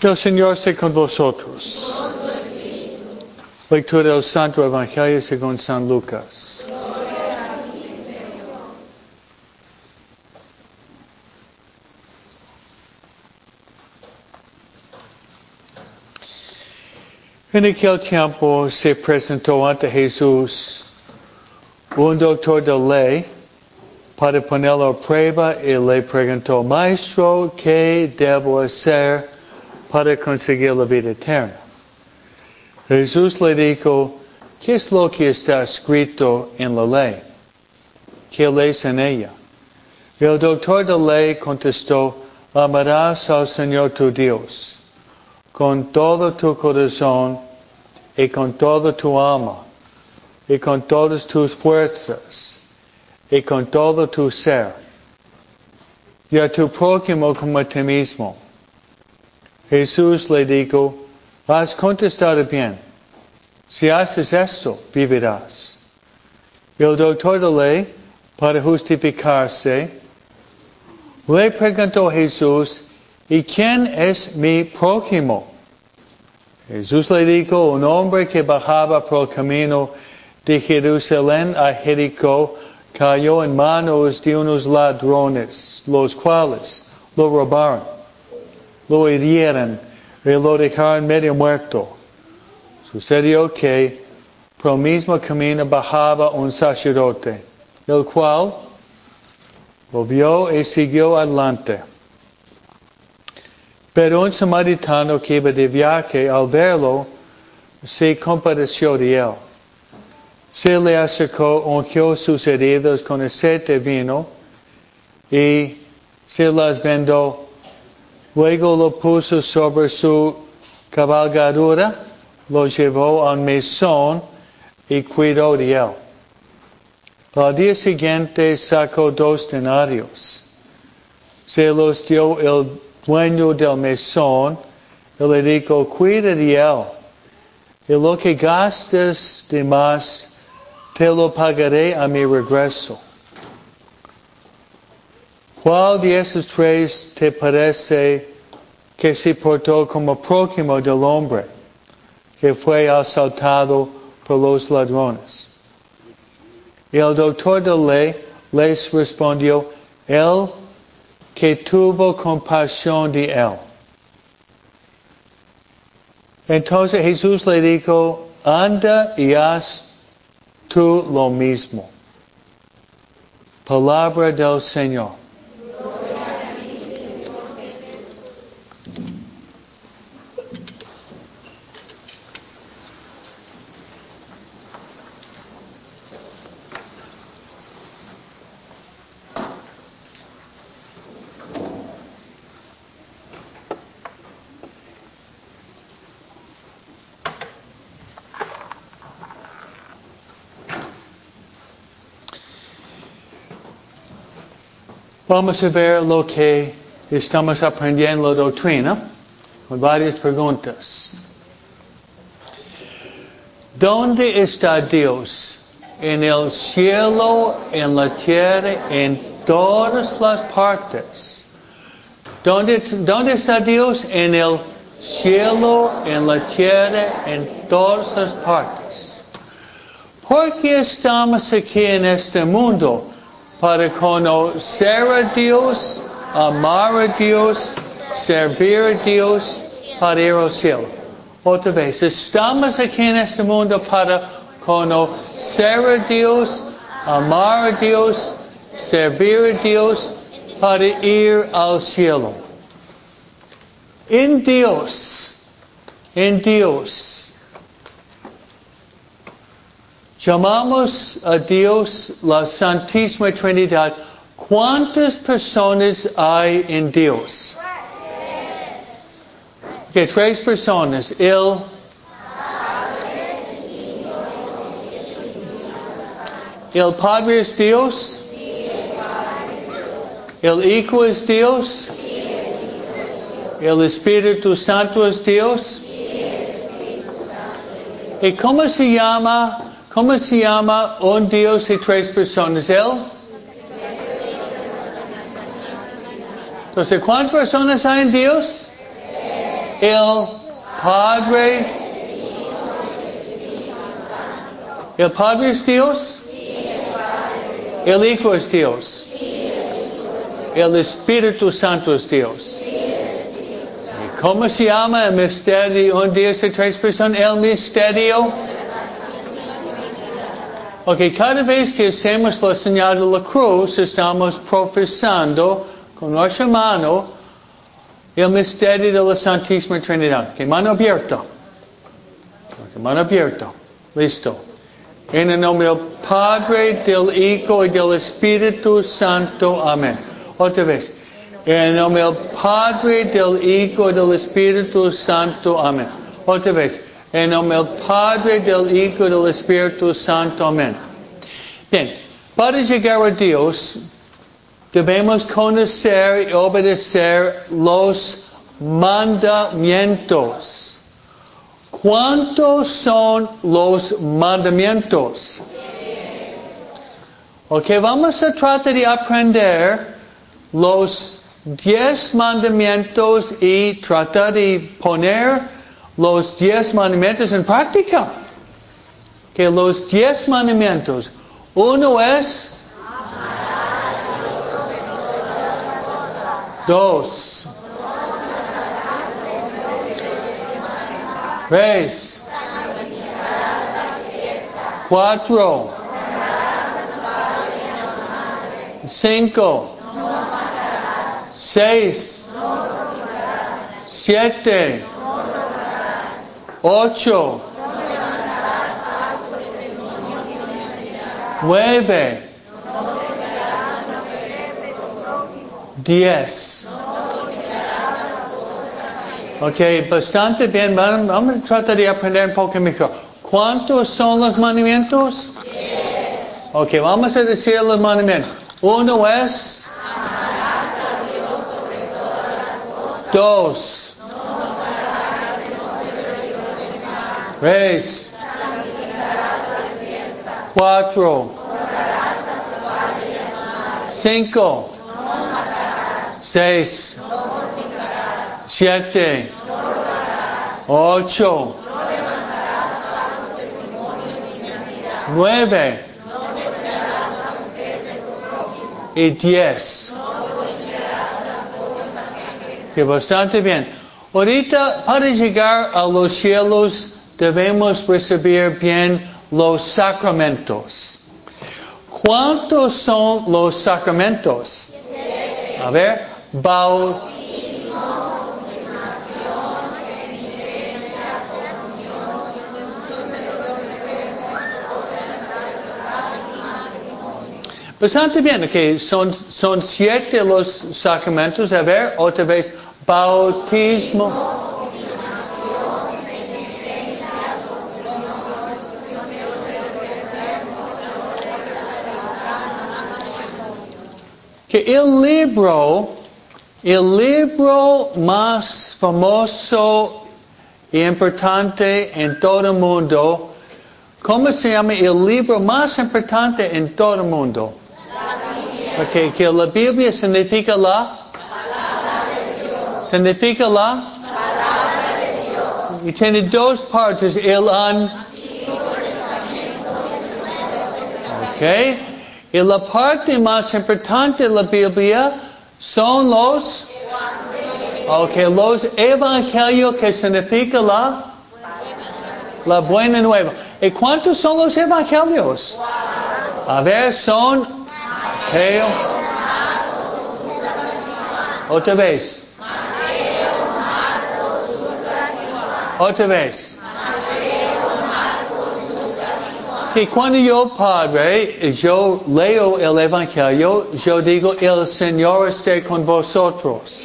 Que el Señor esté con vosotros. Lectura del Santo Evangelio según San Lucas. En aquel tiempo se presentó ante Jesús un doctor de ley para ponerlo a prueba y le preguntó, Maestro, ¿qué debo hacer para conseguir la vida eterna? Jesús le dijo, ¿qué es lo que está escrito en la ley? ¿Qué lees en ella? El doctor de ley contestó, amarás al Señor tu Dios con todo tu corazón y con toda tu alma y con todas tus fuerzas y con todo tu ser y a tu prójimo como a ti mismo. Jesús le dijo, has contestado bien. Si haces esto, vivirás. El doctor de ley, para justificarse, le preguntó a Jesús, ¿y quién es mi prójimo? Jesús le dijo, un hombre que bajaba por el camino de Jerusalén a Jericó cayó en manos de unos ladrones, los cuales lo robaron, lo hirieron y lo dejaron medio muerto. Sucedió que por el mismo camino bajaba un sacerdote, el cual lo vio y siguió adelante. Pero un samaritano que iba de viaje al verlo se compadeció de él. Se le acercó, ungió sus heridas con aceite vino y se las vendó. Luego lo puso sobre su cabalgadura, lo llevó al mesón y cuidó de él. Al día siguiente sacó dos denarios. Se los dio el dueño del mesón y le dijo, cuida de él. Y lo que gastes de más, te lo pagaré a mi regreso. ¿Cuál de esos tres te parece que se portó como prójimo del hombre que fue asaltado por los ladrones? Y el doctor de ley les respondió, él que tuvo compasión de él. Entonces Jesús le dijo, anda y haz tú lo mismo. Palabra del Señor. Vamos a ver lo que estamos aprendiendo la doctrina con varias preguntas. ¿Dónde está Dios? En el cielo, en la tierra, en todas las partes. ¿Dónde, ¿Dónde está Dios? En el cielo, en la tierra, en todas las partes. ¿Por qué estamos aquí en este mundo? Para conocer a Dios, amar a Dios, servir a Dios, para ir al cielo. Otra vez, estamos aquí en este mundo para conocer a Dios, amar a Dios, servir a Dios, para ir al cielo. En Dios, en Dios, Llamamos a Dios la Santísima Trinidad. ¿Cuántas personas hay en Dios? Que tres personas. El El Padre es Dios. El Hijo es Dios. El Espíritu Santo es Dios. ¿Y cómo se llama ¿Cómo se llama un Dios y tres personas? Él. Entonces, ¿cuántas personas hay en Dios? el Padre. ¿El Padre es Dios? El Hijo es Dios. El Espíritu Santo es Dios. ¿Y cómo se llama el misterio? Un Dios de tres personas. El misterio. Ok, cada vez que hacemos la señal de la cruz, estamos profesando con nuestra mano el misterio de la Santísima Trinidad. Ok, mano abierta. Ok, mano abierta. Listo. En el nombre del Padre, del Hijo y del Espíritu Santo. Amén. Otra vez. En el nombre del Padre, del Hijo y del Espíritu Santo. Amén. Otra vez. En nombre del Padre, del Hijo y del Espíritu Santo. Amén. Bien. Para llegar a Dios, debemos conocer y obedecer los mandamientos. ¿Cuántos son los mandamientos? Ok, vamos a tratar de aprender los diez mandamientos y tratar de poner los diez mandamientos en práctica. Que los diez mandamientos, uno es dos, tres, cuatro, cinco, seis, siete, ocho, nueve, diez. Ok, bastante bien. Vamos vamos a tratar de aprender un poco mejor. ¿Cuántos son los mandamientos? Ok, vamos a decir los mandamientos. Uno es... Dos. Tres. Cuatro. Cinco. Seis. Siete. Ocho. Nueve. Y diez. Que bastante bien. Ahorita, para llegar a los cielos, debemos recibir bien los sacramentos. ¿Cuántos son los sacramentos? A ver, bautismo. Bastante bien, ok, son, son siete los sacramentos, a ver, otra vez, bautismo. Que el libro, el libro más famoso y importante en todo el mundo, ¿cómo se llama el libro más importante en todo el mundo? Okay, que la Biblia significa la significa la y tiene dos partes el an okay y la parte más importante de la Biblia son los okay los evangelios que significa la la buena nueva y cuántos son los evangelios a ver son Mateo. Otra vez. Otra vez. Y cuando yo, Padre, yo leo el Evangelio, yo digo, el Señor esté con vosotros.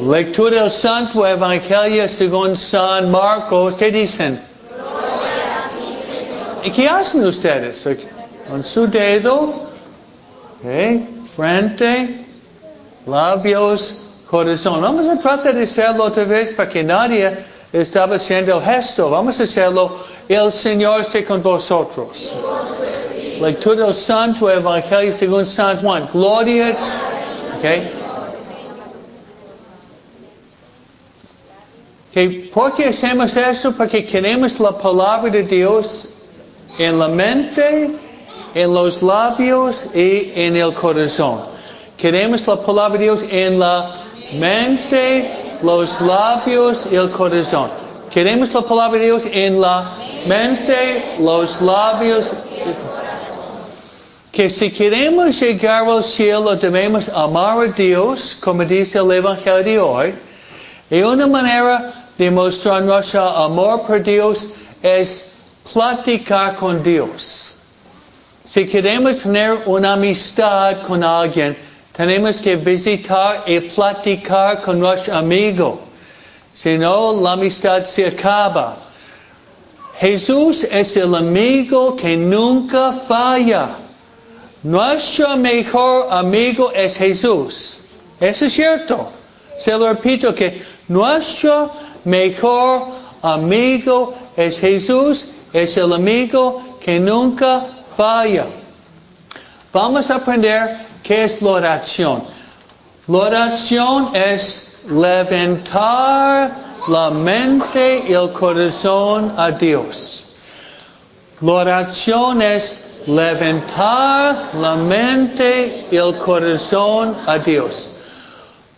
Lectura del Santo Evangelio según San Marcos, ¿qué dicen? ¿Y qué hacen ustedes? Con su dedo Okay. Frente, labios, corazón. Vamos a tratar de hacerlo otra vez para que nadie estaba haciendo el gesto. Vamos a hacerlo. El Señor esté con vosotros. Lectura del Santo Evangelio según San Juan. Gloria. Okay. Que, ¿Por qué hacemos eso? Porque queremos la palabra de Dios en la mente, en los labios y en el corazón. Queremos la palabra de Dios en la mente, los labios y el corazón. Queremos la palabra de Dios en la mente, los labios que si queremos llegar al cielo debemos amar a Dios, como dice el Evangelio de hoy, y una manera de mostrar nuestro amor por Dios es platicar con Dios. Si queremos tener una amistad con alguien, tenemos que visitar y platicar con nuestro amigo. Si no, la amistad se acaba. Jesús es el amigo que nunca falla. Nuestro mejor amigo es Jesús. Eso es cierto. Se lo repito que nuestro mejor amigo es Jesús. Es el amigo que nunca falla. Vamos a aprender qué es la oración. La oración es levantar la mente y el corazón a Dios. La oración es levantar la mente y el corazón a Dios.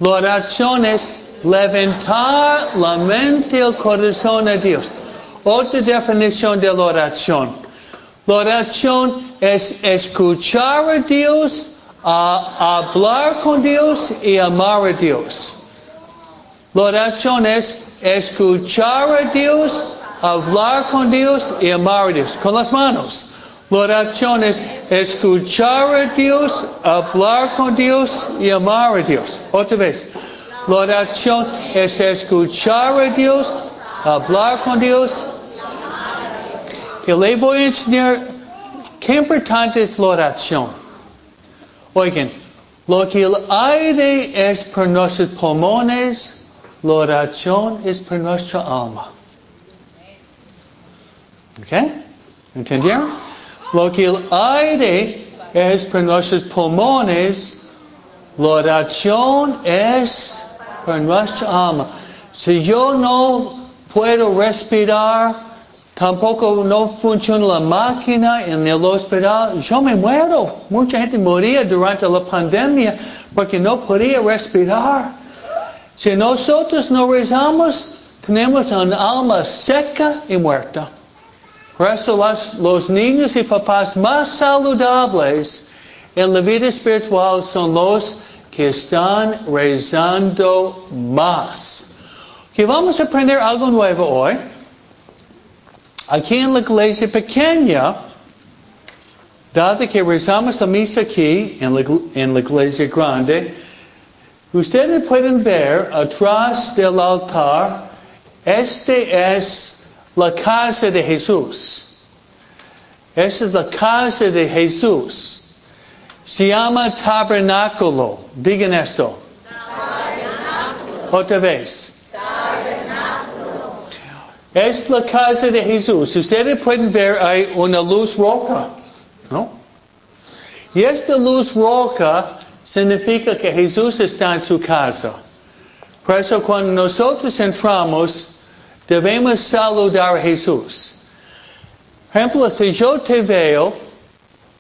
La oración es levantar la mente y el corazón a Dios. Otra definición de la oración. La oración es escuchar a Dios, a hablar con Dios y amar a Dios. La oración es escuchar a Dios, hablar con Dios y amar a Dios. Con las manos. La oración es escuchar a Dios, hablar con Dios y amar a Dios. Otra vez. La oración es escuchar a Dios, hablar con Dios. Y le voy a enseñar qué importante es la oración. Oigan, lo que el aire es por nuestros pulmones, la oración es por nuestra alma. ¿Ok? ¿Entendieron? Lo que el aire es por nuestros pulmones, la oración es por nuestra alma. Si yo no puedo respirar, tampoco no funciona la máquina en el hospital, yo me muero. Mucha gente moría durante la pandemia porque no podía respirar. Si nosotros no rezamos, tenemos un alma seca y muerta. Por eso los, niños y papás más saludables en la vida espiritual son los que están rezando más. Vamos a aprender algo nuevo hoy. Aquí en la iglesia pequeña, dado que rezamos la misa aquí en la, en la iglesia grande, ustedes pueden ver atrás del altar, este es la casa de Jesús. Esa es la casa de Jesús. Se llama tabernáculo. Digan esto. Otra vez. Es la casa de Jesús. Ustedes pueden ver hay una luz roja. ¿No? Y esta luz roja significa que Jesús está en su casa. Por eso cuando nosotros entramos, debemos saludar a Jesús. Por ejemplo, si yo te veo,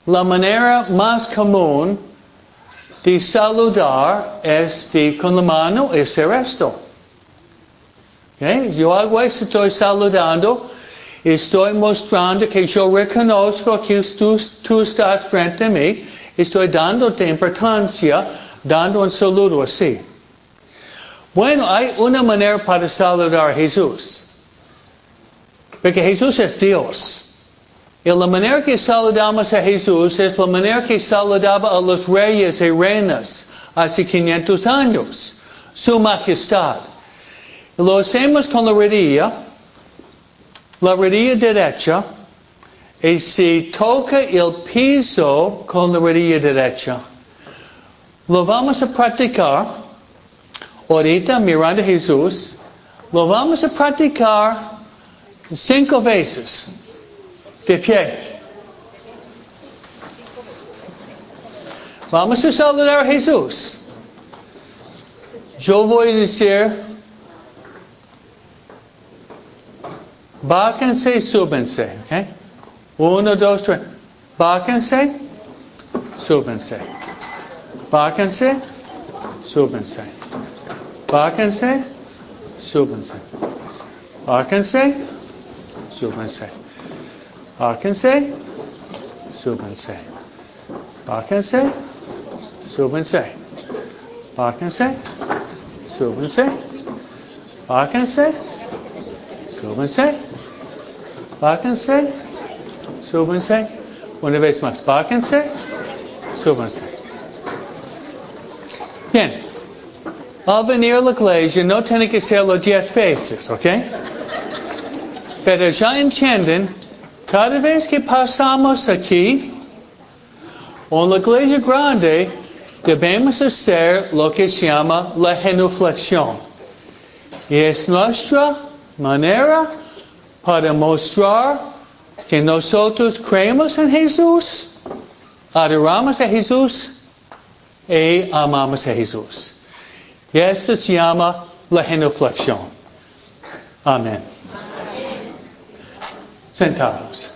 la manera más común de saludar es de con la mano hacer esto. Yo hago esto, estoy saludando, estoy mostrando que yo reconozco que tú, tú estás frente a mí, estoy dándote importancia, dando un saludo así. Bueno, hay una manera para saludar a Jesús. Porque Jesús es Dios. Y la manera que saludamos a Jesús es la manera que saludaba a los reyes y reinas hace 500 años. Su majestad. Lo hacemos con la rodilla, la rodilla derecha, y se toca el piso con la rodilla derecha. Lo vamos a practicar ahorita mirando a Jesús. Lo vamos a practicar cinco veces de pie. Vamos a saludar a Jesús. Yo voy a Bájense y súbense, ¿ok? Uno, dos, tres. Bájense, súbense. Bájense, súbense. Bájense, súbense. Bájense, súbense. Bájense, súbense. Bájense, súbense. Bájense, súbense. Bájense, súbense. Bájense, súbense. Una vez más. Bájense, súbense. Bien. Al venir a la iglesia no tiene que los 10 veces, ¿ok? Pero ya entienden, cada vez que pasamos aquí, en la iglesia grande, debemos hacer lo que se llama la genuflexión. Y es nuestra manera para mostrar que nosotros creemos en Jesús, adoramos a Jesús y amamos a Jesús. Y esto se llama la genuflexión. Amén. Sentados.